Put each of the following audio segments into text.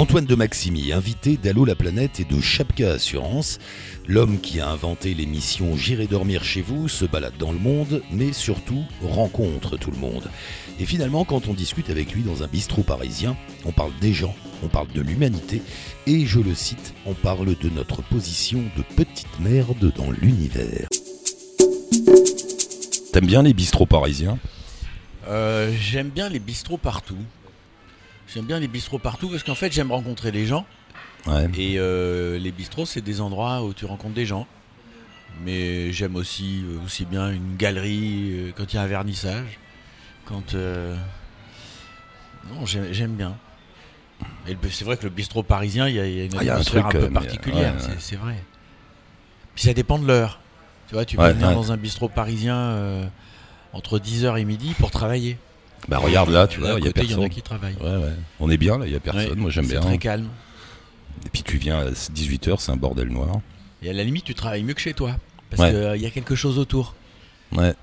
Antoine de Maximi, invité d'Allo la planète et de Chapka Assurance, l'homme qui a inventé l'émission J'irai dormir chez vous, se balade dans le monde, mais surtout rencontre tout le monde. Et finalement, quand on discute avec lui dans un bistrot parisien, on parle des gens, on parle de l'humanité, et je le cite, on parle de notre position de petite merde dans l'univers. T'aimes bien les bistrots parisiens? Euh, J'aime bien les bistrots partout. J'aime bien les bistrots partout parce qu'en fait j'aime rencontrer des gens. Ouais. Et euh, les bistrots c'est des endroits où tu rencontres des gens. Mais j'aime aussi, euh, aussi bien une galerie euh, quand il y a un vernissage. Quand... euh, Non, j'aime bien. Et c'est vrai que le bistrot parisien, il y a, il y a une Ah, un atmosphère truc, un peu particulière, ouais, ouais. c'est- vrai. Puis ça dépend de l'heure. Tu vois, tu peux venir dans un bistrot parisien entre 10h et midi pour travailler. Bah regarde là, tu Là, vois, il y a y en a personne. qui travaillent. Ouais, ouais. On est bien là, il y a personne. Ouais, Moi j'aime c'est bien. très calme. Et puis tu viens à 18h, c'est un bordel noir. Et à la limite, tu travailles mieux que chez toi. Parce qu'il y a quelque chose autour. Ouais.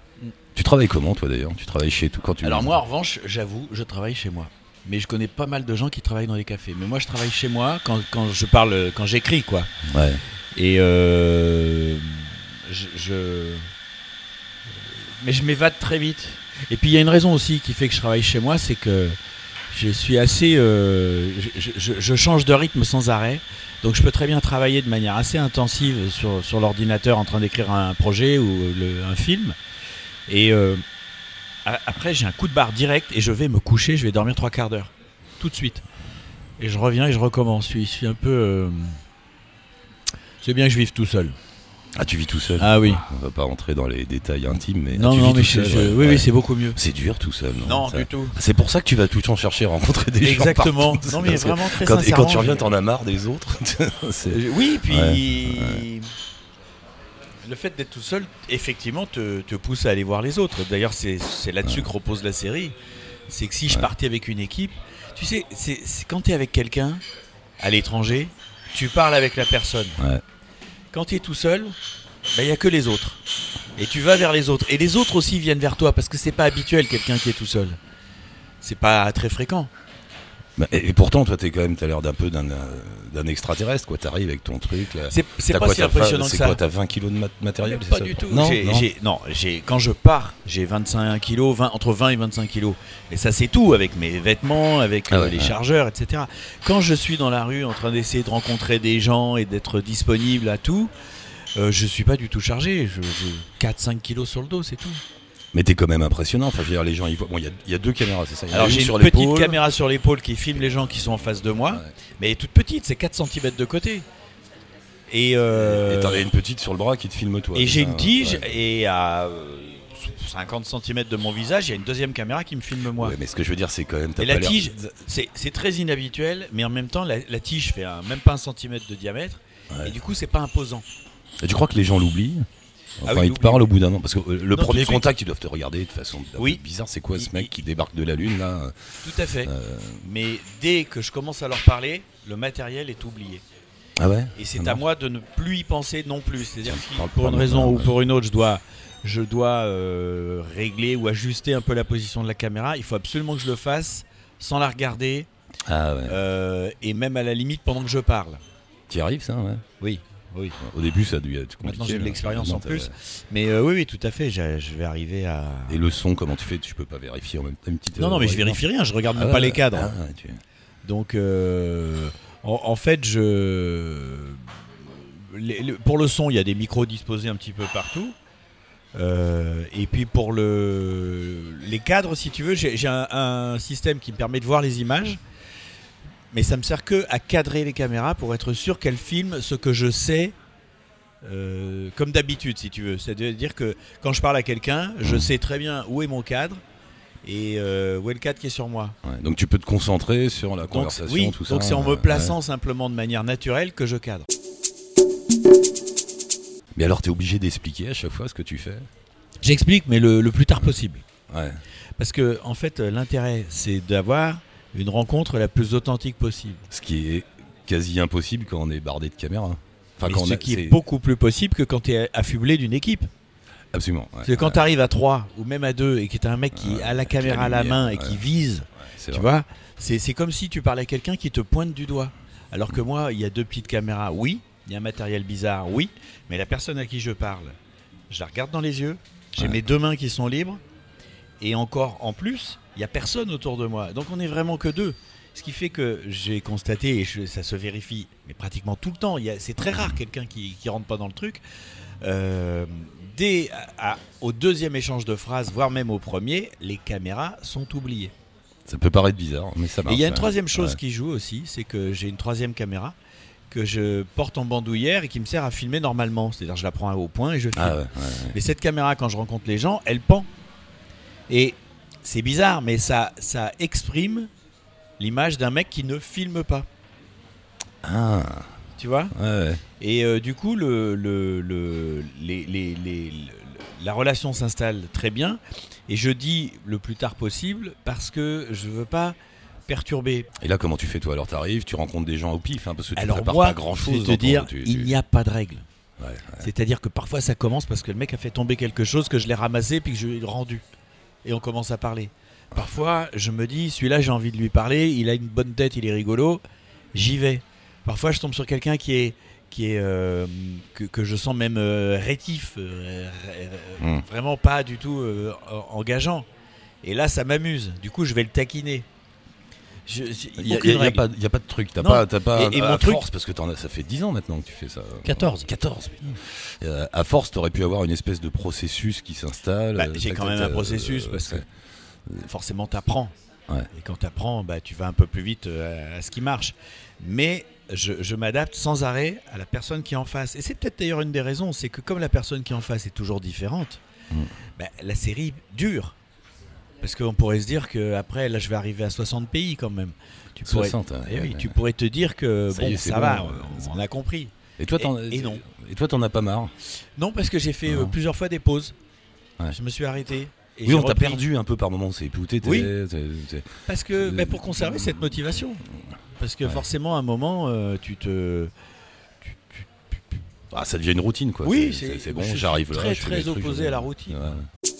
Tu travailles comment toi d'ailleurs? Tu travailles chez tout quand tu Alors moi, en revanche, j'avoue, je travaille chez moi. Mais je connais pas mal de gens qui travaillent dans les cafés. Mais moi, je travaille chez moi quand, quand je parle, quand j'écris, quoi. Ouais. Et euh, je, je- mais je m'évade très vite. Et puis il y a une raison aussi qui fait que je travaille chez moi, c'est que je suis assez, euh, je, change de rythme sans arrêt. Donc je peux très bien travailler de manière assez intensive sur, l'ordinateur en train d'écrire un projet ou un film. Et euh, après j'ai un coup de barre direct et je vais me coucher, je vais dormir trois quarts d'heure, tout de suite. Et je reviens et je recommence. Je suis un peu... euh, c'est bien que je vive tout seul. Ah tu vis tout seul Ah oui. On va pas rentrer dans les détails intimes, mais Non, ah, tu non, vis mais tout seul, je- ouais. oui, Ouais. oui, c'est beaucoup mieux. C'est dur tout seul. Non, Non, Ça- du tout. C'est pour ça que tu vas tout le temps chercher à rencontrer des gens. Exactement. Non, mais vraiment très quand- Et quand tu reviens, t'en as marre des autres. Oui, puis Ouais, le fait d'être tout seul, effectivement, te, te pousse à aller voir les autres. D'ailleurs, c'est c'est là-dessus que repose la série. C'est que si je partais avec une équipe, tu sais, c'est c'est quand tu es avec quelqu'un à l'étranger, tu parles avec la personne. Ouais. Quand tu es tout seul, il n'y a que les autres. Et tu vas vers les autres. Et les autres aussi viennent vers toi parce que c'est pas habituel quelqu'un qui est tout seul. C'est pas très fréquent. Bah, et, et pourtant, toi, t'es quand même, t'as l'air d'un peu d'un extraterrestre, quoi. T'arrives avec ton truc. là. C'est c'est pas quoi, si impressionnant que C'est ça. quoi, t'as 20 kilos de mat- matériel c'est Pas ça du tout. Non, non. j'ai- non, j'ai- quand je pars, j'ai 25 kilos, 20, entre 20 et 25 kilos. Et ça, c'est tout, avec mes vêtements, avec Ah euh, les ouais. chargeurs, etc. Quand je suis dans la rue en train d'essayer de rencontrer des gens et d'être disponible à tout, euh, je suis pas du tout chargé. Je, 4-5 kilos sur le dos, c'est tout. Mais t'es quand même impressionnant. Enfin, je veux dire, les gens, ils voient. Bon, il y a- il y, a deux caméras, c'est ça Il y en a Alors une j'ai sur une petite l'épaule. caméra sur l'épaule qui filme les gens qui sont en face de moi, mais elle est toute petite, c'est 4 cm de côté. Et, euh, Et t'en as une petite sur le bras qui te filme toi. Et c'est j'ai ça une tige Ouais. et à euh, 50 cm de mon visage, il y a une deuxième caméra qui me filme moi. Ouais, mais ce que je veux dire, c'est quand même. t'as Et la pas l'air- tige, c'est c'est très inhabituel, mais en même temps, la, la tige fait un- même pas un centimètre de diamètre, Ouais. et du coup, c'est pas imposant. Et tu crois que les gens l'oublient? Ah oui, ils te parlent au bout d'un an, parce que euh, le premier contact, ils doivent te regarder de façon Oui. bizarre. C'est quoi ce Il- mec il- qui débarque de la lune là Tout à fait. Euh, Mais dès que je commence à leur parler, le matériel est oublié. Ah ouais Et c'est Ah à moi de ne plus y penser non plus. C'est-à-dire si, pour une raison ou pour une autre, je dois, je dois euh, régler ou ajuster un peu la position de la caméra. Il faut absolument que je le fasse sans la regarder Ah ouais. euh, et même à la limite pendant que je parle. T'y arrives ça ouais? Oui, oui. Au début, ça a dû être compliqué. Maintenant j'ai de l'expérience en plus. Mais euh, oui, oui, tout à fait. Je, vais arriver à. Et le son, comment tu fais? Tu peux pas vérifier en même temps une petite. Non, non, mais je vérifie rien. Je regarde Ah même ouais, pas les cadres. ah tu- Donc, euh, en, en fait, je. les- pour le son, il y a des micros disposés un petit peu partout. Euh, et puis pour le, les cadres, si tu veux, j'ai j'ai un, un système qui me permet de voir les images. Mais ça me sert que à cadrer les caméras pour être sûr qu'elles filment ce que je sais. euh, comme d'habitude, si tu veux. C'est-à-dire que quand je parle à quelqu'un, je Mhm. sais très bien où est mon cadre et euh, où est le cadre qui est sur moi. ouais. Donc tu peux te concentrer sur la Donc, conversation, oui, tout ça. donc c'est en euh, me plaçant simplement de manière naturelle que je cadre. Mais alors, t'es obligé d'expliquer à chaque fois ce que tu fais? J'explique, mais le, le plus tard possible. Ouais. Parce que, en fait, l'intérêt, c'est d'avoir une rencontre la plus authentique possible. Ce qui est quasi impossible quand on est bardé de caméras. Enfin, quand on ce a- qui est c'est- beaucoup plus possible que quand tu es affublé d'une équipe. Absolument. ouais. Parce que quand Ouais. tu arrives à 3 ou même à 2 et que tu as un mec qui Ouais, a la caméra à la main et qui vise, c'est Tu vrai. vois C'est c'est comme si tu parlais à quelqu'un qui te pointe du doigt. Alors que moi, il y a deux petites caméras, oui. Il y a un matériel bizarre, oui. Mais la personne à qui je parle, je la regarde dans les yeux. J'ai mes deux mains qui sont libres. Et encore, en plus, il n'y a personne autour de moi. Donc on est vraiment que deux. Ce qui fait que j'ai constaté, et je- ça se vérifie, mais pratiquement tout le temps, c'est très rare quelqu'un qui ne rentre pas dans le truc. Euh, dès à- à- au deuxième échange de phrases, voire même au premier, les caméras sont oubliées. Ça peut paraître bizarre, mais ça marche. il y a une troisième chose Ouais. qui joue aussi, c'est que j'ai une troisième caméra que je porte en bandoulière et qui me sert à filmer normalement. C'est-à-dire je la prends au point et je filme. Ah ouais, ouais. Mais cette caméra, quand je rencontre les gens, elle pend. Et c'est bizarre, mais ça, ça exprime l'image d'un mec qui ne filme pas. Ah, Tu vois ouais. Et euh, du coup, le, le- le- les- les- les- le- la relation s'installe très bien. Et je dis le plus tard possible parce que je veux pas perturber. Et là, comment tu fais toi? Alors, t'arrives, tu rencontres des gens au pif, hein, parce que tu Alors prépares moi, pas grand je chose. vais te dire, il n'y a pas de règle. Ouais, ouais. C'est-à-dire que parfois ça commence parce que le mec a fait tomber quelque chose que je l'ai ramassé puis que je lui ai rendu. Et on commence à parler. Parfois, je me dis, celui-là, j'ai envie de lui parler, il a une bonne tête, il est rigolo, j'y vais. Parfois, je tombe sur quelqu'un qui est, qui est euh, que, que je sens même euh, rétif, euh, ré- ré- Mm. vraiment pas du tout en- engageant. Et là, ça m'amuse. Du coup, je vais le taquiner. Il n'y a, a a pas de truc. T'as pas, t'as pas Et- et à mon truc- force, parce que as, ça fait 10 ans maintenant que tu fais ça. 14. 14. putain. Euh, à force, t'aurais pu avoir une espèce de processus qui s'installe. Bah, euh, j'ai tac, quand même un processus euh, parce que ouais. forcément t'apprends. Ouais. Et quand t'apprends, bah, tu vas un peu plus vite euh, à ce qui marche. Mais je, je m'adapte sans arrêt à la personne qui est en face. Et c'est peut-être d'ailleurs une des raisons, c'est que comme la personne qui est en face est toujours différente, Mm. bah, la série dure. Parce qu'on pourrait se dire que après, là, je vais arriver à 60 pays quand même. Tu pourrais, 60, ouais, Eh oui, tu pourrais te dire que Ça bon, est, ça bon, va, on, on a compris. Et toi, t'en Et- et non. Et toi, t'en as pas marre Non, parce que j'ai fait euh, plusieurs fois des pauses. Ouais. Je me suis arrêté. Et Oui, on t'a perdu un peu par moment. C'est Oui. Parce que bah, pour conserver cette motivation. Parce que Ouais. forcément, à un moment, euh, tu te. Ah, ça devient une routine, quoi. Oui, c'est bon, j'arrive là. très, je très trucs, opposé à la routine. Ouais.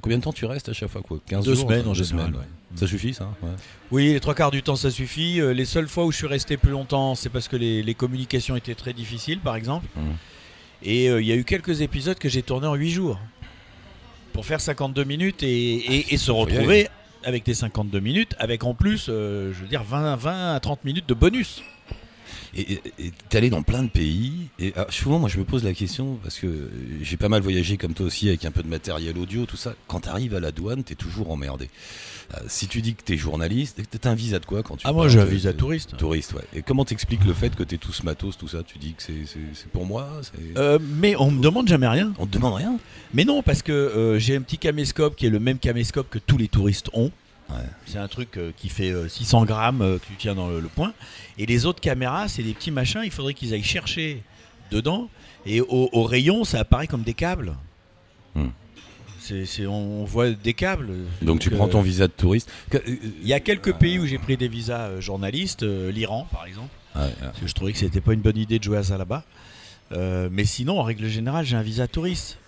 Combien de temps tu restes à chaque fois quoi? 15 Deux jours semaines, en Deux général, semaines, ouais. Ça suffit, ça ouais. Oui, les trois quarts du temps, ça suffit. Euh, les seules fois où je suis resté plus longtemps, c'est parce que les, les communications étaient très difficiles, par exemple. Mhm. Et euh, il y a eu quelques épisodes que j'ai tournés en 8 jours. Pour faire 52 minutes et, et- et se retrouver avec tes 52 minutes, avec en plus, euh, je veux dire, 20, 20 à 30 minutes de bonus. Et t'es allé dans plein de pays. Et ah, souvent, moi, je me pose la question parce que euh, j'ai pas mal voyagé comme toi aussi avec un peu de matériel audio, tout ça. Quand t'arrives à la douane, t'es toujours emmerdé. Euh, si tu dis que t'es journaliste, t'as un visa de quoi quand tu Ah, moi, j'ai un visa touriste. Touriste, ouais. Et comment t'expliques le fait que t'es tous matos, tout ça? Tu dis que c'est- pour moi Euh, mais on me demande jamais rien. On te demande rien? Mais non, parce que euh, j'ai un petit caméscope qui est le même caméscope que tous les touristes ont. Ouais. C'est un truc euh, qui fait euh, 600 grammes euh, que tu tiens dans le, le poing. Et les autres caméras, c'est des petits machins. Il faudrait qu'ils aillent chercher dedans. Et au, au rayon, ça apparaît comme des câbles. Hmm. C'est, c'est- on voit des câbles. Donc, tu euh, prends ton visa de touriste. Que- euh, Il y a quelques pays où j'ai pris des visas euh, journalistes, euh, l'Iran par exemple, ouais, ouais. parce que je trouvais que c'était pas une bonne idée de jouer à ça là-bas. Euh, mais sinon, en règle générale, j'ai un visa touriste.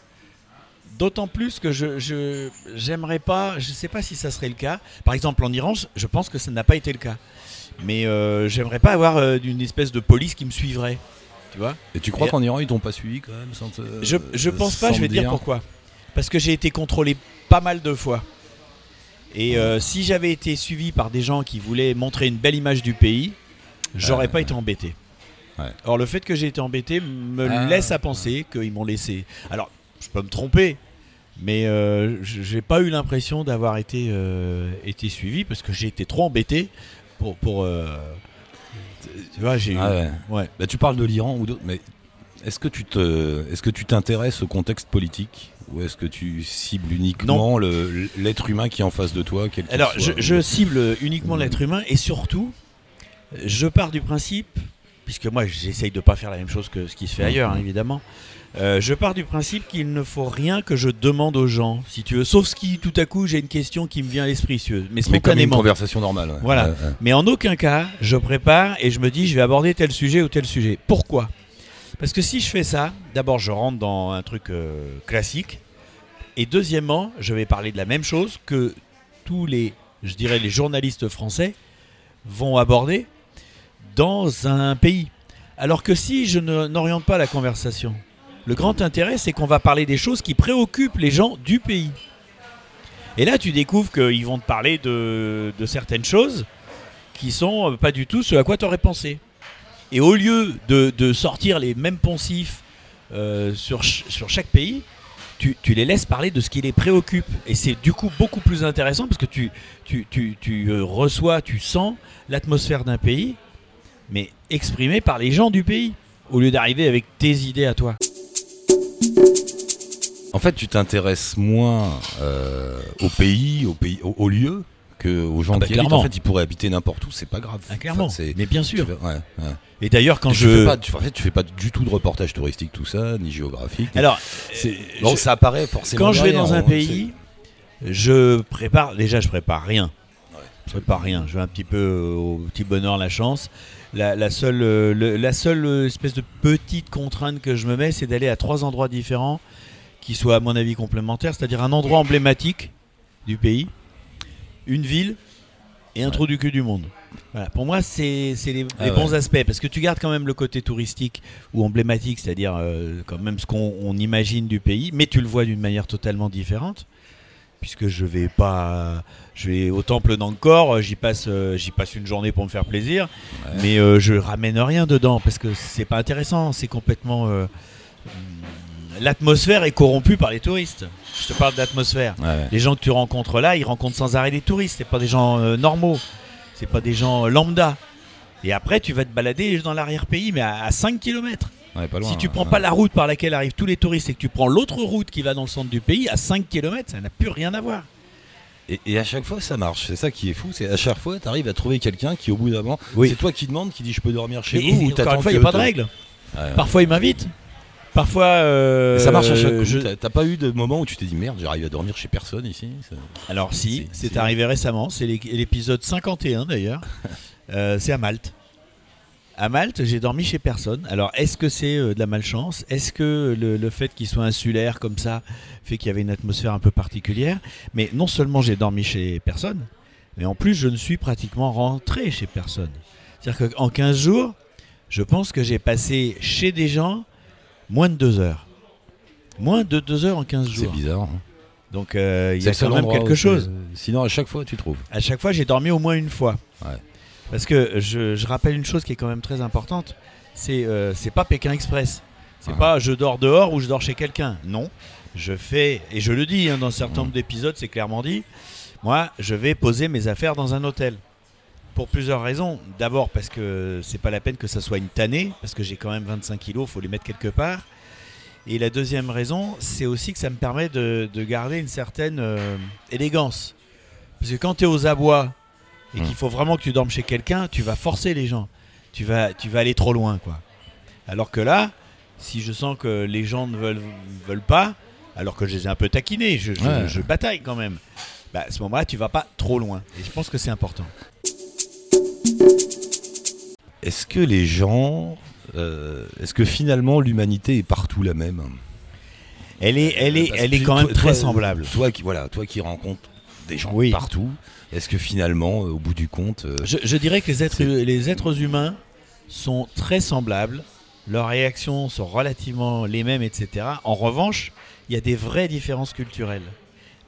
D'autant plus que je, j'aimerais pas, je sais pas si ça serait le cas. Par exemple, en Iran, je- pense que ça n'a pas été le cas. Mais euh, j'aimerais pas avoir euh, une espèce de police qui me suivrait. Tu vois? Et tu crois qu'en Iran, ils t'ont pas suivi quand même sans te- Je, je pense pas, je vais te dire pourquoi. Parce que j'ai été contrôlé pas mal de fois. Et euh, si j'avais été suivi par des gens qui voulaient montrer une belle image du pays, j'aurais pas été embêté. Ouais. Or, le fait que j'ai été embêté me Ah. laisse à penser qu'ils m'ont laissé. Alors, je peux me tromper, mais euh, je- j'ai pas eu l'impression d'avoir été, euh, été suivi parce que j'ai été trop embêté pour. pour euh, tu vois, j'ai Ah ouais. ouais. Bah, tu parles de l'Iran ou d'autres, mais est-ce que tu te, est-ce que tu t'intéresses au contexte politique ou est-ce que tu cibles uniquement l'être humain qui est en face de toi quel Alors, je, cible uniquement l'être humain et surtout, je pars du principe, puisque moi j'essaye de pas faire la même chose que ce qui se fait ailleurs, hein, évidemment. Euh, je pars du principe qu'il ne faut rien que je demande aux gens, si tu veux, sauf si tout à coup j'ai une question qui me vient à l'esprit, si tu veux, mais mais comme une spontanément. conversation normale. ouais. Voilà. Ouais, ouais. Mais en aucun cas, je prépare et je me dis je vais aborder tel sujet ou tel sujet. Pourquoi? Parce que si je fais ça, d'abord je rentre dans un truc euh, classique. Et deuxièmement, je vais parler de la même chose que tous les, je dirais, les journalistes français vont aborder dans un pays. Alors que si je n'oriente pas la conversation, le grand intérêt, c'est qu'on va parler des choses qui préoccupent les gens du pays. Et là, tu découvres qu'ils vont te parler de, certaines choses qui sont euh, pas du tout ce à quoi tu aurais pensé. Et au lieu de, sortir les mêmes poncifs euh, sur, ch- sur chaque pays, tu, les laisses parler de ce qui les préoccupe. Et c'est du coup beaucoup plus intéressant parce que tu, euh, reçois, tu sens l'atmosphère d'un pays, mais exprimée par les gens du pays, au lieu d'arriver avec tes idées à toi. En fait, tu t'intéresses moins euh, au pays, au pays, au, au lieu que aux gens Ah bah, qui habitent. clairement. En fait, ils pourraient habiter n'importe où, c'est pas grave. Ah, clairement, Enfin, mais bien sûr. fais- ouais, ouais. Et d'ailleurs, quand tu je... fais pas, tu, en fait, tu fais pas du tout de reportage touristique, tout ça, ni géographique. Alors, euh, je- ça apparaît forcément. quand je vais dans un pays, je prépare. Déjà, je prépare rien. Ouais. Je prépare rien. Je vais un petit peu au petit bonheur, la chance. La, la seule, euh, le- la seule euh, espèce de petite contrainte que je me mets, c'est d'aller à trois endroits différents qui soient, à mon avis, complémentaires. C'est-à-dire un endroit emblématique du pays, une ville et un trou du cul du monde. Voilà. Pour moi, c'est les, Ah les ouais. bons aspects parce que tu gardes quand même le côté touristique ou emblématique, c'est-à-dire euh, quand même ce qu'on on imagine du pays, mais tu le vois d'une manière totalement différente. Puisque je vais pas, je vais au temple d'Angkor, j'y passe, euh, j'y passe une journée pour me faire plaisir, Ouais. mais euh, je ramène rien dedans parce que c'est pas intéressant, c'est complètement, euh, l'atmosphère est corrompue par les touristes. Je te parle d'atmosphère. Ouais, ouais. Les gens que tu rencontres là, ils rencontrent sans arrêt des touristes. C'est pas des gens euh, normaux. C'est pas des gens euh, lambda. Et après, tu vas te balader dans l'arrière-pays, mais à, à 5 km. Ouais, pas loin, si tu ouais. prends pas la route par laquelle arrivent tous les touristes et que tu prends l'autre route qui va dans le centre du pays, à 5 km, ça n'a plus rien à voir. Et, et à chaque fois, ça marche. C'est ça qui est fou. C'est à chaque fois, tu arrives à trouver quelqu'un qui, au bout d'un moment, Oui. c'est toi qui demandes, qui dit je peux dormir chez vous ou encore une fois, il n'y a pas de règle. Ouais. Parfois, ils m'invitent. Parfois. euh, ça marche à chaque coup. je- T'as- pas eu de moment où tu t'es dit merde, j'arrive à dormir chez personne ici Ça- Alors, si, c'est arrivé récemment. C'est l'é- l'épisode 51 d'ailleurs. Euh, c'est à Malte. À Malte, j'ai dormi chez personne. Alors, est-ce que c'est euh, de la malchance? Est-ce que le, le fait qu'il soit insulaire comme ça fait qu'il y avait une atmosphère un peu particulière? Mais non seulement j'ai dormi chez personne, mais en plus je ne suis pratiquement rentré chez personne. C'est-à-dire qu'en 15 jours, je pense que j'ai passé chez des gens moins de 2 heures. Moins de 2 heures en 15 C'est jours. bizarre. hein. Donc euh, il y C'est a quand même quelque chose. c'est- Sinon, à chaque fois, tu trouves. À chaque fois, j'ai dormi au moins une fois. Ouais. Parce que je, je rappelle une chose qui est quand même très importante, c'est euh, c'est pas Pékin Express. C'est Ah. pas je dors dehors ou je dors chez quelqu'un. Non, je fais et je le dis hein, dans un certain nombre d'épisodes, c'est clairement dit. Moi, je vais poser mes affaires dans un hôtel. Pour plusieurs raisons. D'abord parce que c'est pas la peine que ça soit une tannée, parce que j'ai quand même 25 kilos, faut les mettre quelque part. Et la deuxième raison, c'est aussi que ça me permet de, de garder une certaine euh, élégance. Parce que quand tu es aux abois et Hmm. qu'il faut vraiment que tu dormes chez quelqu'un, tu vas forcer les gens. Tu vas, tu vas aller trop loin, quoi. Alors que là, si je sens que les gens ne veulent, veulent pas, alors que je les ai un peu taquinés, je, je- Ouais. je bataille quand même. Bah, à ce moment-là, tu vas pas trop loin. Et je pense que c'est important. Est-ce que les gens. euh, Est-ce que finalement l'humanité est partout la même? Elle est, elle est, Parce elle est quand même toi- très toi- semblable. Toi qui, voilà, toi qui rencontres des gens Oui. partout, est-ce que finalement, euh, au bout du compte, euh, Je, je dirais que les êtres, C'est- les êtres humains sont très semblables. Leurs réactions sont relativement les mêmes, etc. En revanche, il y a des vraies différences culturelles.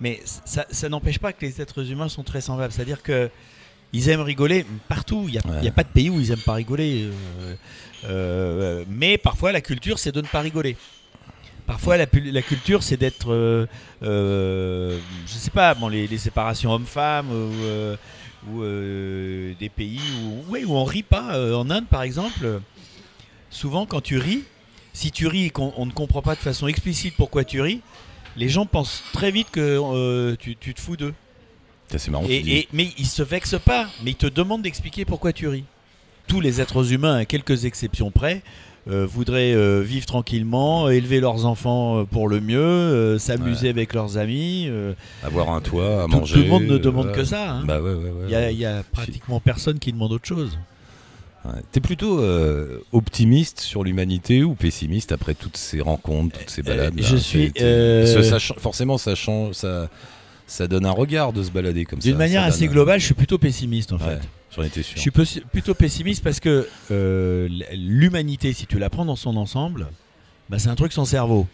Mais ça, ça n'empêche pas que les êtres humains sont très semblables. C'est-à-dire que ils aiment rigoler partout. Il n'y a, Ouais. pas de pays où ils aiment pas rigoler. euh, euh, mais parfois, la culture, c'est de ne pas rigoler. Parfois, la, culture, c'est d'être, euh, euh, je sais pas, bon, les, les séparations hommes-femmes ou, euh, ou, euh, des pays où, ouais, où on rit pas. Euh, en Inde, par exemple, souvent quand tu ris, si tu ris et qu'on on ne comprend pas de façon explicite pourquoi tu ris, les gens pensent très vite que tu, tu te fous d'eux. c'est marrant. Et, et- mais ils se vexent pas, mais ils te demandent d'expliquer pourquoi tu ris. Tous les êtres humains, à quelques exceptions près, euh, voudraient euh, vivre tranquillement, élever leurs enfants euh, pour le mieux, euh, s'amuser avec leurs amis. avoir un toit, à tout, manger. tout le monde ne demande que ça. hein. Bah ouais, ouais, ouais. Il y, a, il y a pratiquement personne qui demande autre chose. T'es plutôt euh, optimiste sur l'humanité ou pessimiste après toutes ces rencontres, toutes ces Euh, balades je là suis, euh, forcément, ça change, ça, ça donne un regard de se balader comme ça. D'une manière assez globale, je suis plutôt pessimiste en Ouais, fait. J'en étais sûr. Je suis peu- plutôt pessimiste parce que euh, l'humanité, si tu la prends dans son ensemble, bah, c'est un truc sans cerveau.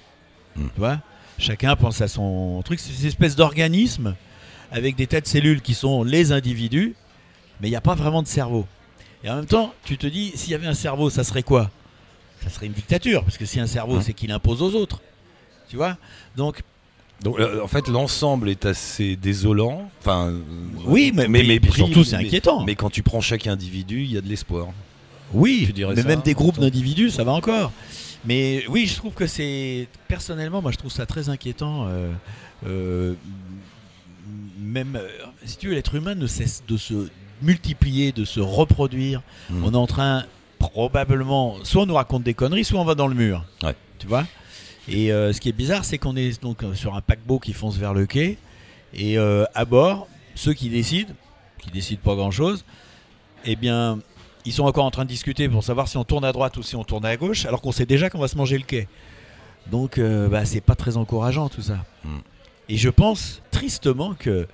Hmm. Tu vois? Chacun pense à son truc. C'est une espèce d'organisme avec des tas de cellules qui sont les individus, mais il n'y a pas vraiment de cerveau. Et en même temps, tu te dis, s'il y avait un cerveau, ça serait quoi? Ça serait une dictature, parce que si un cerveau, Hmm. c'est qu'il impose aux autres. Tu vois? Donc, Donc euh, en fait l'ensemble est assez désolant. Enfin euh, oui, mais, mais, mais pris- surtout, c'est inquiétant. Mais quand tu prends chaque individu, il y a de l'espoir. Oui, Tu dirais mais ça, même des groupes d'individus, ça va encore. Mais oui, je trouve que c'est personnellement, moi, je trouve ça très inquiétant. euh, euh, même si tu veux, l'être humain ne cesse de se multiplier, de se reproduire. Mm. On est en train probablement, soit on nous raconte des conneries, soit on va dans le mur. Ouais. Tu vois? Et euh, ce qui est bizarre, c'est qu'on est donc euh, sur un paquebot qui fonce vers le quai, et euh, à bord, ceux qui décident, qui décident pas grand-chose, eh bien, ils sont encore en train de discuter pour savoir si on tourne à droite ou si on tourne à gauche, alors qu'on sait déjà qu'on va se manger le quai. Donc, euh, bah, c'est pas très encourageant tout ça. Mm. Et je pense tristement que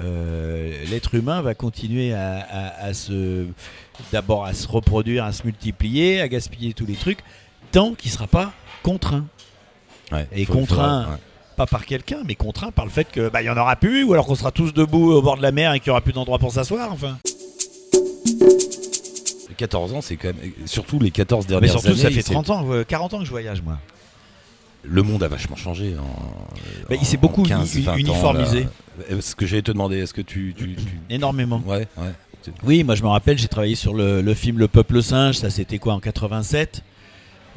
euh, l'être humain va continuer à, à- à se, d'abord à se reproduire, à se multiplier, à gaspiller tous les trucs, tant qu'il sera pas contraint. Ouais, Et contraint. ouais. Pas par quelqu'un, mais contraint par le fait que bah, il y en aura plus, ou alors qu'on sera tous debout au bord de la mer et qu'il y aura plus d'endroit pour s'asseoir. Enfin. 14 ans, c'est quand même surtout les 14 Mais dernières surtout, ça années, fait c'est- 30 ans, euh, 40 ans que je voyage, moi. Le monde a vachement changé. En, Bah, il s'est beaucoup en 15, uni- 20 ans, uniformisé. là. Ce que j'allais te demander, est-ce que tu, tu- tu- Énormément. ouais, ouais. Oui, moi je me rappelle, j'ai travaillé sur le, le film Le Peuple Singe, ça c'était quoi en 87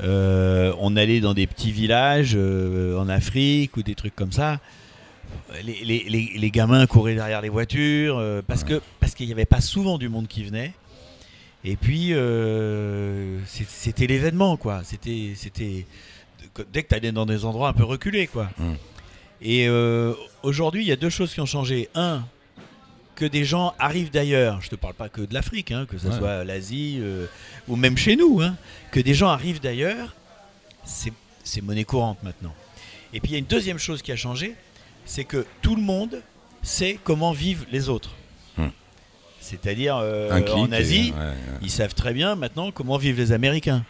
Euh, On allait dans des petits villages euh, en Afrique ou des trucs comme ça. Les, les- les- les gamins couraient derrière les voitures euh, parce que parce qu'il n'y avait pas souvent du monde qui venait. Et puis c'était l'événement quoi. C'était c'était dès que tu allais dans des endroits un peu reculés quoi. Mm. Et aujourd'hui, il y a deux choses qui ont changé. Un, que des gens arrivent d'ailleurs, je te parle pas que de l'Afrique, hein, que ce Ouais. soit l'Asie euh, ou même chez nous, hein, que des gens arrivent d'ailleurs, c'est monnaie courante maintenant. Et puis il y a une deuxième chose qui a changé, c'est que tout le monde sait comment vivent les autres. Hmm. C'est-à-dire euh, en Asie, et- ouais, ouais. ils savent très bien maintenant comment vivent les Américains.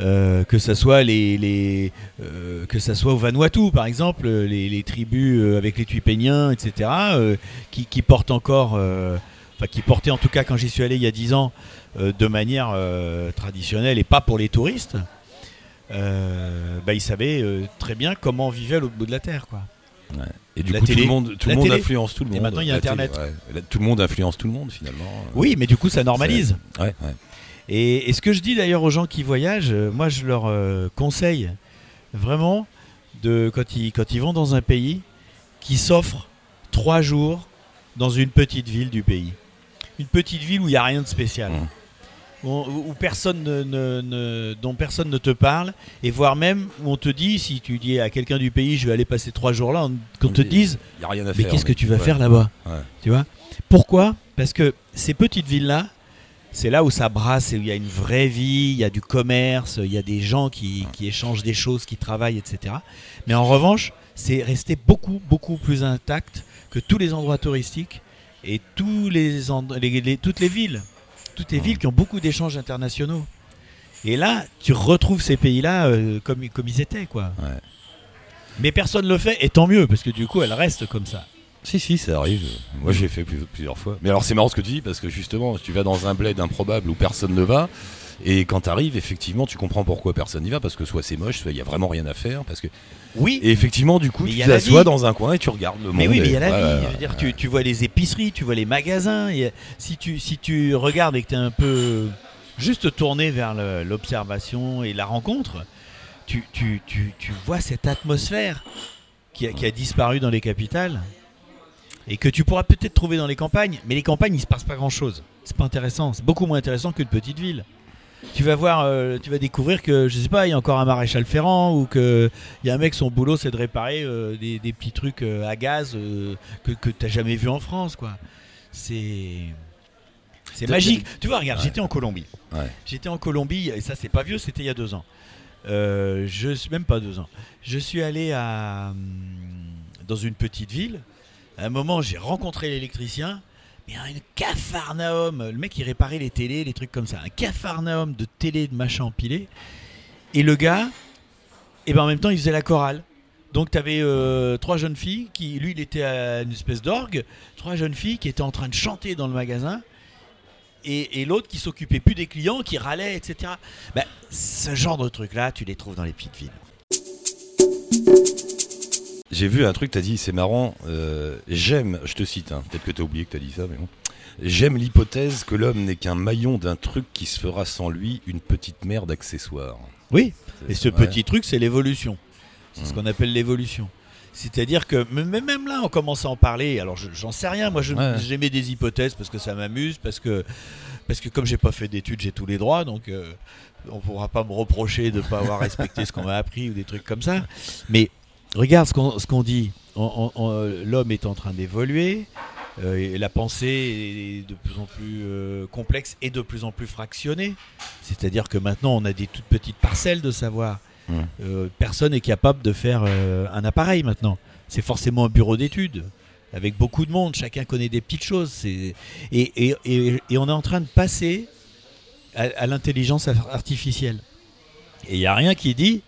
Euh, que ça soit les, les euh, que ça soit au Vanuatu par exemple les, les tribus euh, avec les Tuipéniens etc euh, qui, qui portent encore enfin qui portaient en tout cas quand j'y suis allé il y a 10 ans de manière traditionnelle et pas pour les touristes bah, ils savaient très bien comment on vivait à l'autre bout de la terre quoi Et du La coup, télé. tout le monde, tout le monde influence tout le Et monde. maintenant, il y a La télé, Internet. ouais. Tout le monde influence tout le monde finalement. oui mais du coup ça normalise Ouais, ouais. Et, et ce que je dis d'ailleurs aux gens qui voyagent, euh, moi je leur euh, conseille vraiment de quand ils, quand ils vont dans un pays, qu'ils s'offrent trois jours dans une petite ville du pays. Une petite ville où il n'y a rien de spécial. Mmh. Où, où personne ne, ne- ne- dont personne ne te parle, et voire même où on te dit, si tu dis à quelqu'un du pays, je vais aller passer trois jours là, on- qu'on te dise, Il y a rien à mais qu'est-ce que tu vas ouais. faire là-bas Ouais. Tu vois? Pourquoi? Parce que ces petites villes-là, c'est là où ça brasse, et où il y a une vraie vie, il y a du commerce, il y a des gens qui, qui échangent des choses, qui travaillent, etc. Mais en revanche, c'est resté beaucoup, beaucoup plus intact que tous les endroits touristiques et tous les, end- les- les- toutes les villes. Toutes les Ouais. villes qui ont beaucoup d'échanges internationaux. Et là, tu retrouves ces pays-là euh, comme, comme ils étaient, quoi. Ouais. Mais personne ne le fait, et tant mieux, parce que du coup, elles restent comme ça. Si, si, ça arrive. Moi, j'ai fait plus- plusieurs fois. Mais alors, c'est marrant ce que tu dis, parce que justement, tu vas dans un bled improbable où personne ne va, et quand tu arrives, effectivement, tu comprends pourquoi personne n'y va, parce que soit c'est moche, soit il y a vraiment rien à faire. Parce que... Oui, Et effectivement, du coup, Mais tu t'assois dans un coin et tu regardes le monde. Mais oui, mais il y a la vie. Je veux dire, ouais, tu, tu vois les épiceries, tu vois les magasins. et si, tu, si tu regardes et que tu es un peu juste tourné vers l'observation et la rencontre, tu, tu, tu, tu vois cette atmosphère qui a, qui a disparu dans les capitales et que tu pourras peut-être trouver dans les campagnes. Mais les campagnes, il se passe pas grand-chose. C'est pas intéressant. C'est beaucoup moins intéressant qu'une petite ville. Tu vas voir, euh, tu vas découvrir que je sais pas, il y a encore un maréchal Ferrand ou que il y a un mec son boulot c'est de réparer euh, des, des petits trucs euh, à gaz que que t'as jamais vu en France quoi. C'est c'est magique. Tu vois, regarde, Ouais. j'étais en Colombie. Ouais. J'étais en Colombie et ça c'est pas vieux, c'était il y a deux ans. Je suis même pas deux ans. Je suis allé à hum, dans une petite ville. À un moment, j'ai rencontré l'électricien. Mais un cafarnaum. Le mec, il réparait les télés, les trucs comme ça. Un cafarnaum de télé, de machin empilé. Et le gars, et ben en même temps, il faisait la chorale. Donc tu avais trois jeunes filles qui, lui, il était à une espèce d'orgue, trois jeunes filles qui étaient en train de chanter dans le magasin, et, l'autre qui s'occupait plus des clients, qui râlait, etc. Ben, ce genre de trucs-là, tu les trouves dans les petites villes. J'ai vu un truc, tu as dit, c'est marrant, euh, j'aime, je te cite, hein, peut-être que tu as oublié que tu as dit ça, mais bon. J'aime l'hypothèse que l'homme n'est qu'un maillon d'un truc qui se fera sans lui une petite merde accessoire. Oui, et ce petit truc, c'est l'évolution. C'est ce mmh. qu'on appelle l'évolution. C'est-à-dire que même là, on commence à en parler. Alors, j'en sais rien. Moi, j'aimais des hypothèses parce que ça m'amuse, parce que, parce que comme j'ai pas fait d'études, j'ai tous les droits. Donc, on euh, on pourra pas me reprocher de ne pas avoir respecté ce qu'on m'a appris ou des trucs comme ça. Mais regarde ce qu'on dit. L'homme est en train d'évoluer. Euh, la pensée est de plus en plus euh, complexe et de plus en plus fractionnée. C'est-à-dire que maintenant, on a des toutes petites parcelles de savoir. Euh, personne n'est capable de faire un appareil maintenant. C'est forcément un bureau d'études avec beaucoup de monde. Chacun connaît des petites choses. Et, et, et, on est en train de passer à, l'intelligence artificielle. Et il n'y a rien qui dit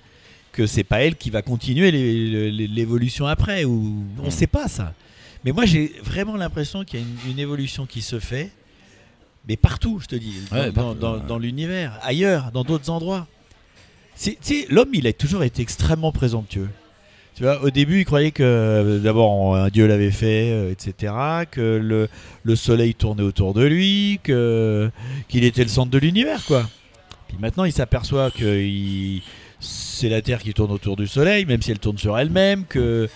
que c'est pas elle qui va continuer l'évolution après. Ou on ne sait pas ça. Mais moi, j'ai vraiment l'impression qu'il y a une, évolution qui se fait, mais partout, je te dis, dans, l'univers, ailleurs, dans d'autres endroits. L'homme, il a toujours été extrêmement présomptueux. Tu vois, au début, il croyait que d'abord un dieu l'avait fait, euh, etc. Que le, le, soleil tournait autour de lui, que qu'il était le centre de l'univers, quoi. Puis maintenant, il s'aperçoit que c'est la Terre qui tourne autour du soleil, même si elle tourne sur elle-même, que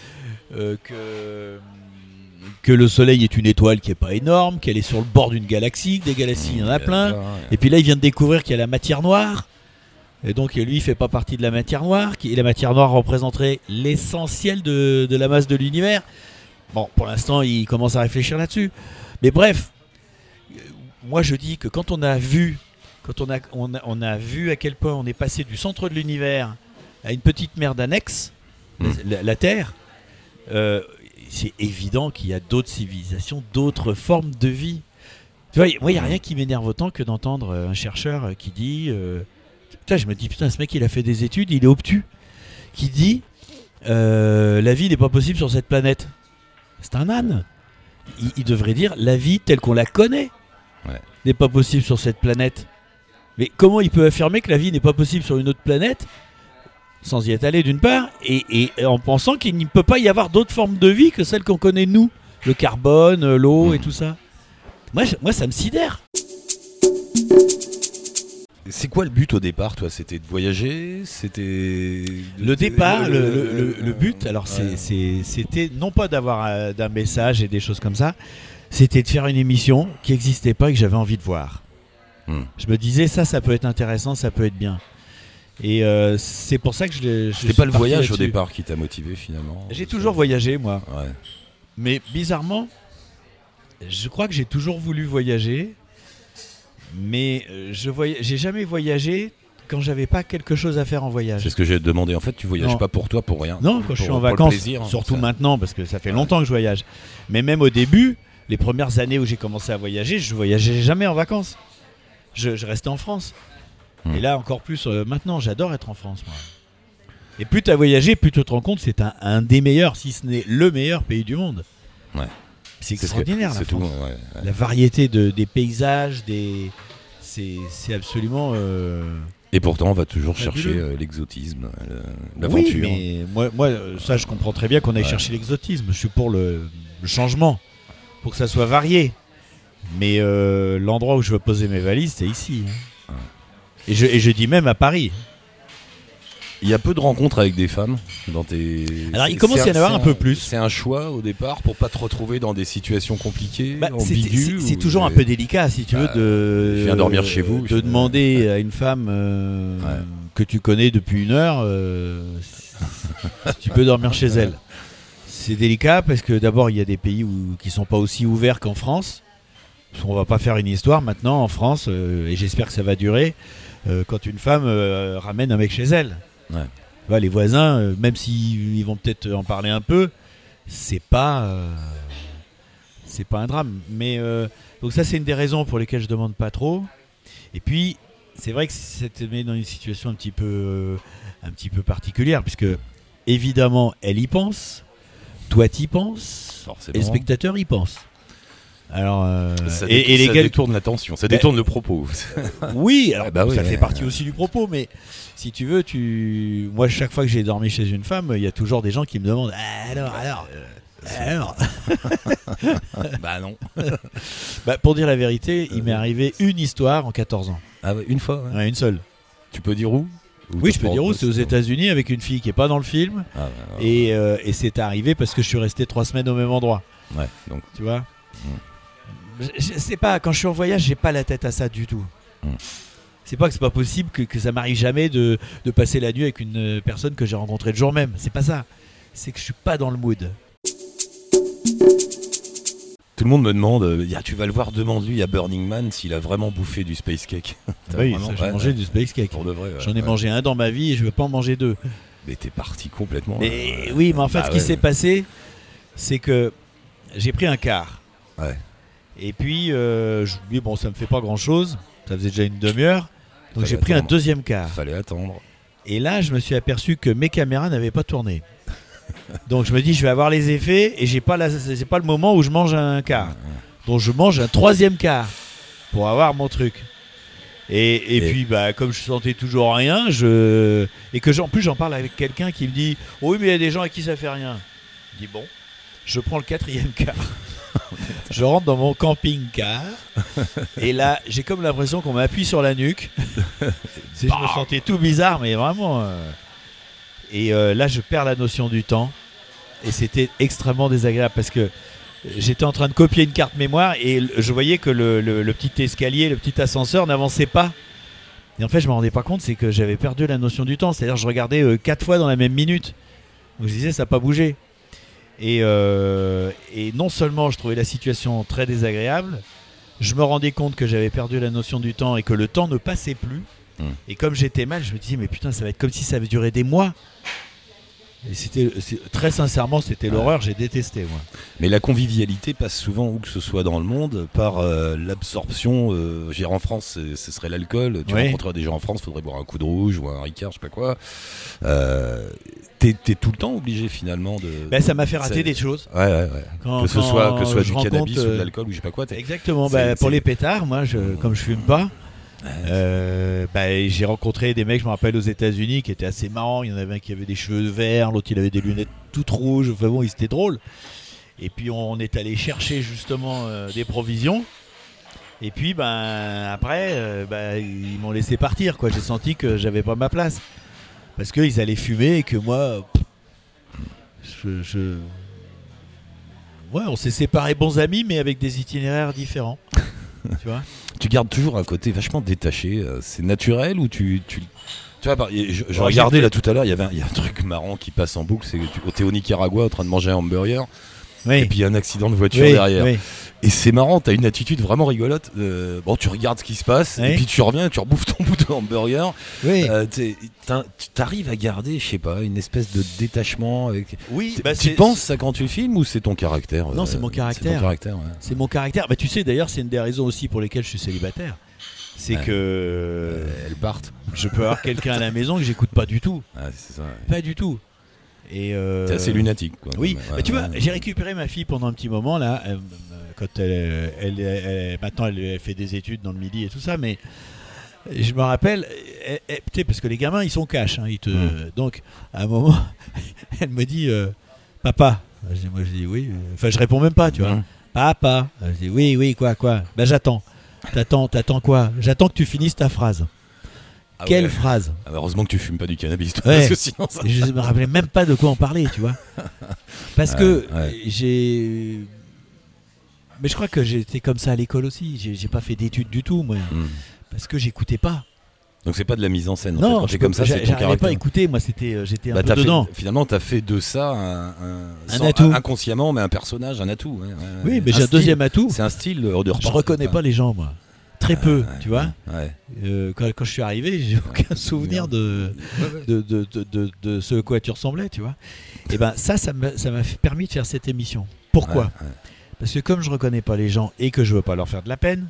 euh, que que le Soleil est une étoile qui est pas énorme, qu'elle est sur le bord d'une galaxie, des galaxies il y en a plein. Et puis là, il vient de découvrir qu'il y a la matière noire. Et donc lui, il fait pas partie de la matière noire. Et la matière noire représenterait l'essentiel de, la masse de l'univers. Bon, pour l'instant, il commence à réfléchir là-dessus. Mais bref, moi je dis que quand on a vu, quand on a, on a, vu à quel point on est passé du centre de l'univers à une petite mer d'annexe, hmm. la, Terre, euh, c'est évident qu'il y a d'autres civilisations, d'autres formes de vie. Tu vois, moi, il n'y a rien qui m'énerve autant que d'entendre euh, un chercheur euh, qui dit. Euh, putain, je me dis, putain, ce mec, il a fait des études, il est obtus. Qui dit La vie n'est pas possible sur cette planète. C'est un âne. Il, devrait dire La vie telle qu'on la connaît n'est pas possible sur cette planète. Mais comment il peut affirmer que la vie n'est pas possible sur une autre planète sans y être allé d'une part, et, en pensant qu'il ne peut pas y avoir d'autres formes de vie que celles qu'on connaît nous, le carbone, l'eau et tout ça? Moi, moi, ça me sidère. C'est quoi le but au départ, toi? C'était de voyager? C'était le départ, le, but. Alors c'était non pas d'avoir euh, d'un message et des choses comme ça. C'était de faire une émission qui n'existait pas et que j'avais envie de voir. Je me disais ça, ça peut être intéressant, ça peut être bien. Et euh, c'est pour ça que je. C'était pas le voyage au départ qui t'a motivé finalement. J'ai toujours voyagé moi. Mais bizarrement, je crois que j'ai toujours voulu voyager, mais euh, je j'ai jamais voyagé quand j'avais pas quelque chose à faire en voyage. C'est ce que j'ai demandé. En fait, tu voyages pas pour toi, pour rien. Non, quand je suis en vacances, hein, surtout maintenant, parce que ça fait longtemps que je voyage. Mais même au début, les premières années où j'ai commencé à voyager, je voyageais jamais en vacances. Je restais en France. Et là, encore plus euh, maintenant, j'adore être en France, moi. Et plus tu as voyagé, plus tu te rends compte c'est un, des meilleurs, si ce n'est le meilleur pays du monde. Ouais. C'est extraordinaire, la France. La variété de, des paysages, des... c'est absolument. Euh, Et pourtant, on va toujours chercher euh, l'exotisme, l'aventure. Oui, mais moi, moi, ça, je comprends très bien qu'on aille chercher l'exotisme. Je suis pour le, changement, pour que ça soit varié. Mais l'endroit où je veux poser mes valises, c'est ici. Hein. Et je, dis même à Paris. Il y a peu de rencontres avec des femmes dans tes. Alors il commence à y en avoir un, peu plus. C'est un choix au départ pour pas te retrouver dans des situations compliquées, bah, C'est toujours un peu délicat si tu veux bah, de. Je viens dormir chez vous. De demander à une femme euh, que tu connais depuis une heure euh, si tu peux dormir chez elle. C'est délicat parce que d'abord il y a des pays où, qui sont pas aussi ouverts qu'en France. On va pas faire une histoire maintenant en France euh, et j'espère que ça va durer. Euh, quand une femme euh, ramène un mec chez elle. les voisins, même s'ils vont peut-être en parler un peu, c'est pas c'est pas un drame. Mais donc ça, c'est une des raisons pour lesquelles je demande pas trop. Et puis, c'est vrai que ça te met dans une situation un petit peu, un petit peu particulière, puisque évidemment, elle y pense, toi t'y penses, Forcément. et le spectateur y pense. Alors, euh, Ça, et, ça détourne l'attention, ça Ben- détourne le propos. oui, alors Ah bah oui, ça ouais, fait partie ouais. aussi du propos, mais si tu veux, tu, moi chaque fois que j'ai dormi chez une femme, il y a toujours des gens qui me demandent Ah, alors, alors, alors. bah non. Bah, pour dire la vérité, il m'est arrivé une histoire en 14 ans, Ah une fois. ouais. Ouais, une seule. Tu peux dire où? Ou Oui, je peux dire où, c'est aux États-Unis avec une fille qui est pas dans le film, Ah, ouais, ouais. et, euh, et c'est arrivé parce que je suis resté trois semaines au même endroit, Ouais, donc tu vois? Mm. Je, je sais pas, quand je suis en voyage, j'ai pas la tête à ça du tout. Mm. C'est pas que c'est pas possible que, que ça m'arrive jamais de, de passer la nuit avec une personne que j'ai rencontrée le jour même. C'est pas ça. C'est que je suis pas dans le mood. tout le monde me demande, euh, Ya, tu vas le voir, demande-lui à Burning Man s'il a vraiment bouffé du space cake. Oui, j'ai mangé ouais, du space cake. Pour de vrai. ouais, J'en ai ouais. mangé un dans ma vie et je veux pas en manger deux. Mais t'es parti complètement. Mais euh, oui, mais en fait, bah ce qui s'est passé, c'est que j'ai pris un car. Ouais. Et puis, euh, je me dis, bon, ça me fait pas grand chose. Ça faisait déjà une demi-heure. Donc j'ai pris un attendre. deuxième car. Fallait attendre. Et là, je me suis aperçu que mes caméras n'avaient pas tourné. Donc je me dis, je vais avoir les effets et j'ai pas la, c'est pas le moment où je mange un quart. Donc je mange un troisième quart pour avoir mon truc. Et, et, Et- puis, bah, comme je sentais toujours rien, je et que j'en- en plus j'en parle avec quelqu'un qui me dit, oh oui, mais il y a des gens à qui ça fait rien. Je dis bon, je prends le quatrième quart. je rentre dans mon camping-car et là, j'ai comme l'impression qu'on m'appuie sur la nuque. Je me sentais tout bizarre, mais vraiment. euh, Et euh, là, je perds la notion du temps. Et c'était extrêmement désagréable parce que j'étais en train de copier une carte mémoire et je voyais que le, le- le petit escalier, le petit ascenseur n'avançait pas. Et en fait, je me rendais pas compte, c'est que j'avais perdu la notion du temps. C'est-à-dire, je regardais euh, quatre fois dans la même minute. Donc je disais, ça n'a pas bougé. Et, euh, et non seulement je trouvais la situation très désagréable, je me rendais compte que j'avais perdu la notion du temps et que le temps ne passait plus. Hmm. Et comme j'étais mal, je me disais, mais putain, ça va être comme si ça avait duré des mois. Et c'était c'est- très sincèrement, c'était l'horreur, j'ai détesté moi. Mais la convivialité passe souvent, où que ce soit dans le monde, par euh, l'absorption. Euh, dire, en France, ce serait l'alcool. Tu rencontreras des gens en France, faudrait boire un coup de rouge ou un Ricard, je sais pas quoi. Euh, T'es tout le temps obligé finalement de. Ben, ça m'a fait rater des choses. Ouais, ouais, ouais. Quand- que ce soit, que ce soit du cannabis ou de euh, l'alcool ou je sais pas quoi. Exactement. Bah, pour les pétards, moi, je, comme je fume pas, euh, bah, j'ai rencontré des mecs, je me rappelle, aux États-Unis, qui étaient assez marrants. Il y en avait un qui avait des cheveux verts, l'autre il avait des lunettes toutes rouges. Enfin bon, ils étaient drôles. Et puis on est allé chercher justement euh, des provisions. Et puis ben après, euh, bah, ils m'ont laissé partir. Quoi, j'ai senti que j'avais pas ma place parce qu'ils allaient fumer et que moi, pff, je, je- ouais, on s'est séparés bons amis, mais avec des itinéraires différents. tu vois? Tu gardes toujours un côté vachement détaché. euh, C'est naturel ou tu. tu... Tu vois, par- je, je Alors, regardais là tout à l'heure, il y avait un, y a un truc marrant qui passe en boucle, c'est que tu t'es au Nicaragua en train de manger un hamburger Oui. et puis il y a un accident de voiture Oui, derrière. oui. Et c'est marrant, t'as une attitude vraiment rigolote. euh, bon, tu regardes ce qui se passe Oui. et puis tu reviens, tu rebouffes ton bout de hamburger. Oui. Euh, t'arrives à garder, je sais pas, une espèce de détachement avec. oui, bah, tu c'est- penses ça quand tu filmes ou c'est ton caractère Non, euh, c'est mon C'est caractère. ton caractère, ouais. C'est mon caractère. Bah, tu sais, d'ailleurs, c'est une des raisons aussi pour lesquelles je suis célibataire. C'est Ouais. que Euh, elles partent. je peux avoir quelqu'un à la maison que j'écoute pas du tout. C'est ça. ouais. Pas du tout. Et euh, T'es assez lunatique, quoi. Oui, Ouais, bah, tu vois, ouais. j'ai récupéré ma fille pendant un petit moment là, euh, quand elle, elle, elle- maintenant elle, elle fait des études dans le midi et tout ça, mais je me rappelle, elle- elle- tu sais, parce que les gamins ils sont cash, hein, ils te, donc à un moment, elle me dit, euh, papa, je dis, moi je dis oui, enfin je réponds même pas, tu vois, Mmh. papa, je dis oui, oui, quoi, quoi, ben j'attends, t'attends, t'attends quoi, j'attends que tu finisses ta phrase. Ah Quelle ouais. phrase Ah, heureusement que tu fumes pas du cannabis, toi, Ouais. parce que sinon ça. je me rappelais même pas de quoi en parler, tu vois. Parce Ouais, que ouais. j'ai. Mais je crois que j'étais comme ça à l'école aussi. J'ai pas fait d'études du tout, moi. Hmm. Parce que j'écoutais pas. Donc c'est pas de la mise en scène. en fait. Non, quand je comme ça, j'arrivais pas à écouter. Moi, c'était, euh, j'étais un Bah, peu t'as fait- dedans. finalement, t'as fait de ça un, un- Un sans- atout. inconsciemment, mais un personnage, un atout. Oui, mais j'ai un deuxième atout. C'est un style de de Je reporter, reconnais enfin. pas les gens, moi. Très peu, Ouais, tu vois. Ouais. Euh, quand, quand je suis arrivé, j'ai aucun souvenir de, de, de, de, ce à quoi tu ressemblais, tu vois. Et ben ça, ça m'a permis de faire cette émission. Pourquoi. Parce que comme je reconnais pas les gens et que je veux pas leur faire de la peine,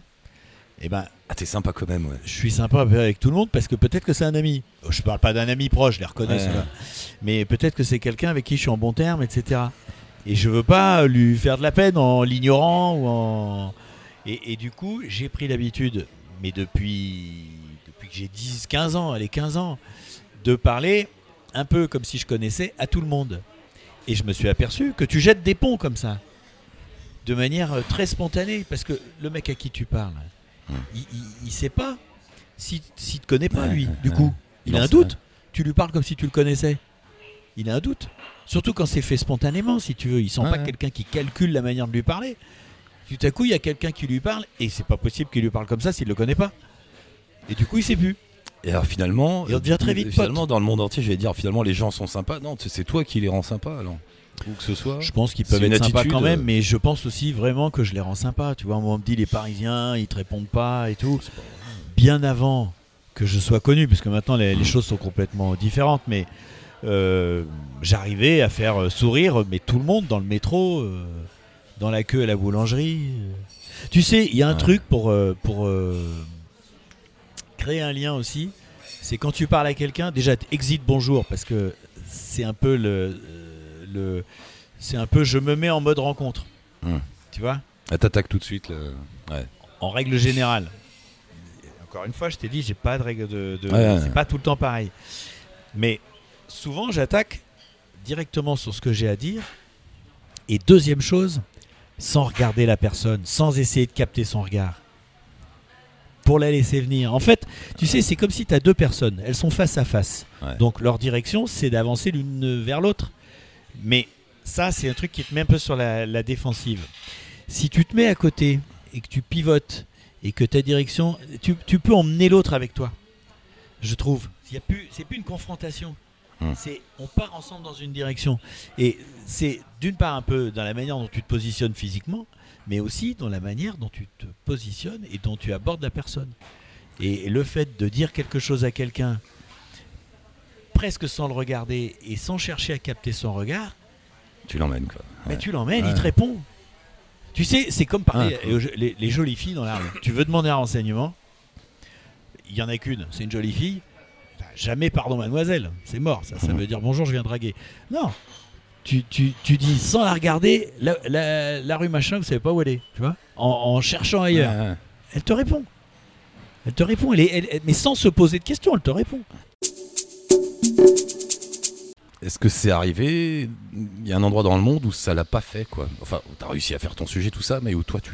eh ben, Ah, t'es sympa quand même, ouais. je suis sympa avec tout le monde parce que peut-être que c'est un ami. Je parle pas d'un ami proche, je les reconnais, Ouais. mais peut-être que c'est quelqu'un avec qui je suis en bon terme, etc. Et je veux pas lui faire de la peine en l'ignorant ou en. Et, et du coup, j'ai pris l'habitude, mais depuis, depuis que j'ai 10, 15 ans, allez, 15 ans, de parler un peu comme si je connaissais à tout le monde. Et je me suis aperçu que tu jettes des ponts comme ça, de manière euh, très spontanée, parce que le mec à qui tu parles, il, il, il sait pas si, s'il te connaît pas Ouais, lui. ouais, Du ouais. coup, il Non, a un doute. Tu lui parles comme si tu le connaissais. Il a un doute. Surtout quand c'est fait spontanément, si tu veux. Il sent pas quelqu'un qui calcule la manière de lui parler. Tout à coup, il y a quelqu'un qui lui parle et c'est pas possible qu'il lui parle comme ça s'il le connaît pas. Et du coup, il sait plus. Et alors finalement, Et on devient très vite finalement dans le monde entier, je vais dire finalement les gens sont sympas. Non, c'est toi qui les rends sympas alors. Où que ce soit. Je pense qu'ils peuvent être sympas quand même, euh, mais je pense aussi vraiment que je les rends sympas. Tu vois, moi, on me dit les Parisiens, ils te répondent pas et tout. Pas- Bien avant que je sois connu, parce que maintenant les, les choses sont complètement différentes, mais euh, j'arrivais à faire euh, sourire mais tout le monde dans le métro, euh, dans la queue à la boulangerie. Tu sais, il y a un Ouais. truc pour, euh, pour euh, créer un lien aussi. C'est quand tu parles à quelqu'un, déjà exit bonjour parce que c'est un peu le, euh, le c'est un peu je me mets en mode rencontre. Tu vois? Ah, t'attaques tout de suite. le- Ouais. en règle générale. Encore une fois, je t'ai dit, j'ai pas de règle de. de- Ouais, ouais. c'est pas tout le temps pareil. Mais souvent, j'attaque directement sur ce que j'ai à dire. Et deuxième chose, sans regarder la personne, sans essayer de capter son regard. Pour la laisser venir. En fait, tu sais, c'est comme si tu as deux personnes. Elles sont face à face. Ouais. Donc leur direction, c'est d'avancer l'une vers l'autre. Mais ça, c'est un truc qui te met un peu sur la, la défensive. Si tu te mets à côté et que tu pivotes et que ta direction, tu, tu peux emmener l'autre avec toi. Je trouve. C'est plus une confrontation. Hmm. C'est, on part ensemble dans une direction. Et c'est d'une part un peu dans la manière dont tu te positionnes physiquement, mais aussi dans la manière dont tu te positionnes et dont tu abordes la personne. Et le fait de dire quelque chose à quelqu'un presque sans le regarder et sans chercher à capter son regard, Tu l'emmènes quoi. mais tu l'emmènes, Ouais. il te répond. Tu sais, c'est comme parler aux- les, les jolies filles dans la rue. Tu veux demander un renseignement, il y en a qu'une, c'est une jolie fille. Jamais pardon mademoiselle, c'est mort, ça, ça veut dire bonjour je viens draguer. Non, tu, tu, tu dis sans la regarder, la, la- la rue machin, vous savez pas où elle est, tu vois, en, en cherchant ailleurs. Ouais, ouais. Elle te répond. Elle te répond, elle est, elle- elle- mais sans se poser de questions, elle te répond. Est-ce que c'est arrivé? Il y a un endroit dans le monde où ça l'a pas fait quoi. Enfin, t'as réussi à faire ton sujet tout ça, mais où toi tu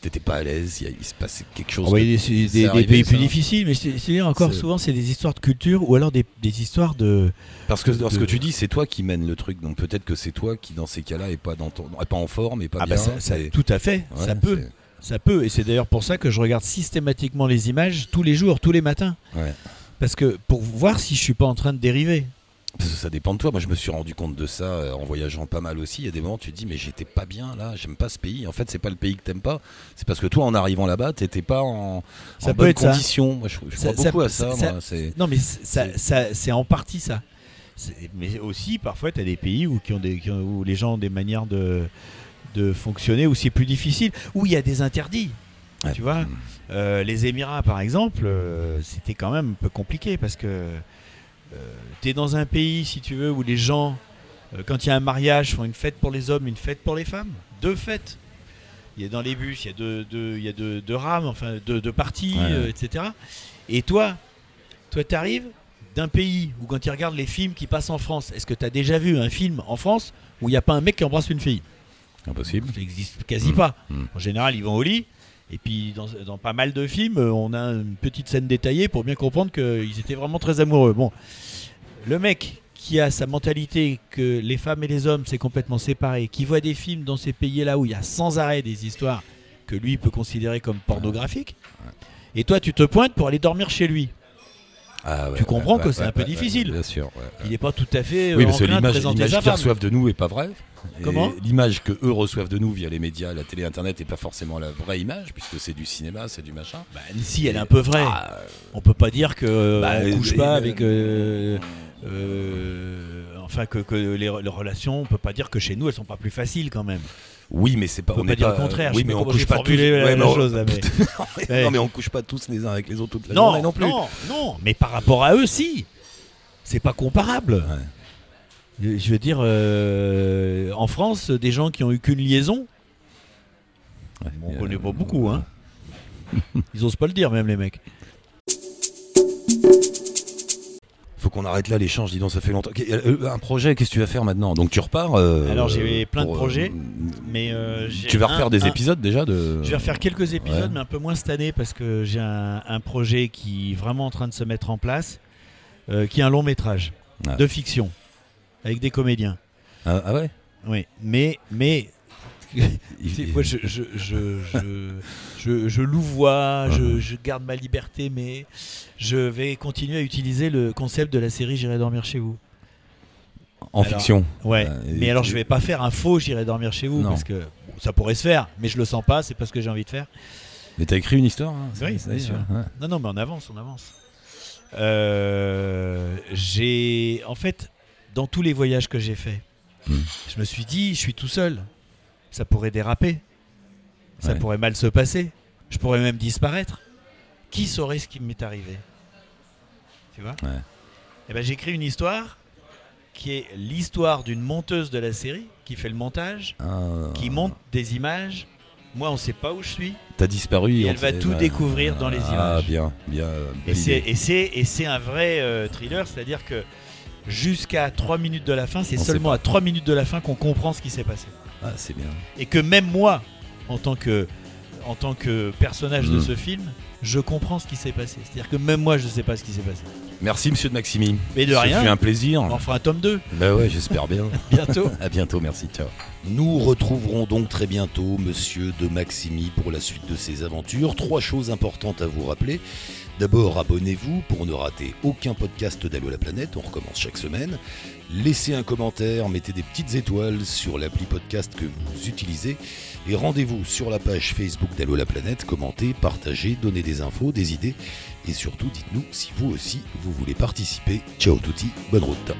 t'étais pas à l'aise. Il, se passait quelque chose. Ouais, que- des, des- c'est des arrivé, pays ça plus difficiles, mais c'est c'est encore souvent c'est des histoires de culture ou alors des, des histoires de. Parce que dans ce de- que tu dis, c'est toi qui mène le truc. Donc peut-être que c'est toi qui dans ces cas-là est pas dans ton, est pas en forme, et pas Ah bien. bah ça, ça- tout à fait, ouais, ça peut, ça peut, et c'est d'ailleurs pour ça que je regarde systématiquement les images tous les jours, tous les matins, ouais. parce que pour voir si je suis pas en train de dériver. Parce que ça dépend de toi. Moi, je me suis rendu compte de ça euh, en voyageant pas mal aussi. Il y a des moments où tu te dis, mais j'étais pas bien là, j'aime pas ce pays. En fait, c'est pas le pays que t'aimes pas. C'est parce que toi, en arrivant là-bas, t'étais pas en, Ça en peut bonne être ça. condition. Moi, je, je Ça- crois beaucoup à ça- moi, Non, mais C'est- en partie ça. Mais aussi, parfois, tu as des pays où, qui ont des, qui ont- où les gens ont des manières de, de fonctionner, où c'est plus difficile, où il y a des interdits. Ouais. Tu vois Mm. Euh, les Émirats, par exemple, euh, c'était quand même un peu compliqué parce que tu es dans un pays, si tu veux, où les gens, euh, quand il y a un mariage, font une fête pour les hommes, une fête pour les femmes. Deux fêtes. Il y a dans les bus, il y a deux, deux- il y a deux, deux rames, enfin deux, deux parties, Ouais, euh, etc. Et toi, toi, tu arrives d'un pays où, quand tu regardes les films qui passent en France, est-ce que tu as déjà vu un film en France où il n'y a pas un mec qui embrasse une fille? Impossible. Ça n'existe quasi Mm. pas. Mm. En général, ils vont au lit. Et puis, dans, dans pas mal de films, euh, on a une petite scène détaillée pour bien comprendre qu'ils étaient vraiment très amoureux. Bon, le mec qui a sa mentalité que les femmes et les hommes, c'est complètement séparé, qui voit des films dans ces pays-là où il y a sans arrêt des histoires que lui peut considérer comme pornographiques, et toi, tu te pointes pour aller dormir chez lui. Ah ouais, Tu comprends ouais, que ouais, c'est un peu difficile. Bien sûr. Il n'est pas tout à fait euh, Oui, parce que enclin de l'image qu'ils reçoivent de nous est pas vraie. Comment? L'image que eux reçoivent de nous via les médias, la télé, internet, n'est pas forcément la vraie image, puisque c'est du cinéma, c'est du machin. Bah, si, elle est un peu vraie. Ah, On peut pas dire que euh, Bah, on couche euh, pas euh, avec. euh, euh, enfin, que, que les, les relations, on peut pas dire que chez nous, elles sont pas plus faciles quand même. Oui, mais c'est pas. On peut pas dire pas- le contraire. Oui, mais on couche pas tous. formulé la, Ouais, la mais on- chose, là, mais- Ouais. Non, mais on couche pas tous les uns avec les autres toute la non, journée non plus. non, non, mais par rapport à eux, si. C'est pas comparable. Ouais. Je veux dire, euh, en France, des gens qui ont eu qu'une liaison, on connaît euh, pas beaucoup, hein. Ils osent pas le dire, même les mecs. Qu'on arrête là l'échange, dis donc, ça fait longtemps. Euh, Un projet, qu'est-ce que tu vas faire maintenant? Donc tu repars euh, Alors, j'ai plein de euh, projets, Mais euh, Tu vas un- refaire des un- épisodes déjà de. Je vais refaire quelques épisodes, Ouais. mais un peu moins cette année parce que j'ai un, un projet qui est vraiment en train de se mettre en place, euh, qui est un long métrage de fiction avec des comédiens. Ah, ah ouais? Oui, mais moi je je je je, je, je louvoie, je, garde ma liberté, mais je vais continuer à utiliser le concept de la série J'irai dormir chez vous. En Alors, fiction. Ouais. Euh, mais alors je vais pas faire un faux J'irai dormir chez vous Non. parce que bon, ça pourrait se faire, mais je le sens pas. C'est pas ce que j'ai envie de faire. Mais t'as écrit une histoire hein, Oui, bien ça, sûr. ouais. Non, non, mais on avance, on avance. Euh, j'ai, en fait, dans tous les voyages que j'ai faits, Hmm. je me suis dit, je suis tout seul. Ça pourrait déraper. Ça Ouais. pourrait mal se passer. Je pourrais même disparaître. Qui saurait ce qui m'est arrivé? Tu vois? Ouais. Eh ben, j'écris une histoire qui est l'histoire d'une monteuse de la série qui fait le montage, Ah, qui monte des images. Moi, on ne sait pas où je suis. T'as disparu. Et elle va tout découvrir dans les Ah, images. bien, bien. euh, Et c'est, un vrai euh, thriller, c'est-à-dire que jusqu'à 3 minutes de la fin, c'est seulement à 3 minutes de la fin qu'on comprend ce qui s'est passé. Ah, c'est bien. Et que même moi, en tant que, en tant que personnage de Mm. ce film, je comprends ce qui s'est passé. C'est-à-dire que même moi, je ne sais pas ce qui s'est passé. Merci, monsieur de Maximi. Mais de Ça rien. fut un plaisir. On en fera un tome 2, Bah ouais, j'espère bien. bientôt. À bientôt, merci, ciao. Nous retrouverons donc très bientôt Monsieur de Maximi pour la suite de ses aventures. Trois choses importantes à vous rappeler. D'abord, abonnez-vous pour ne rater aucun podcast d'Allo la planète, on recommence chaque semaine. Laissez un commentaire, mettez des petites étoiles sur l'appli podcast que vous utilisez et rendez-vous sur la page Facebook d'Allo la planète, commentez, partagez, donnez des infos, des idées et surtout dites-nous si vous aussi vous voulez participer. Ciao touti, bonne route.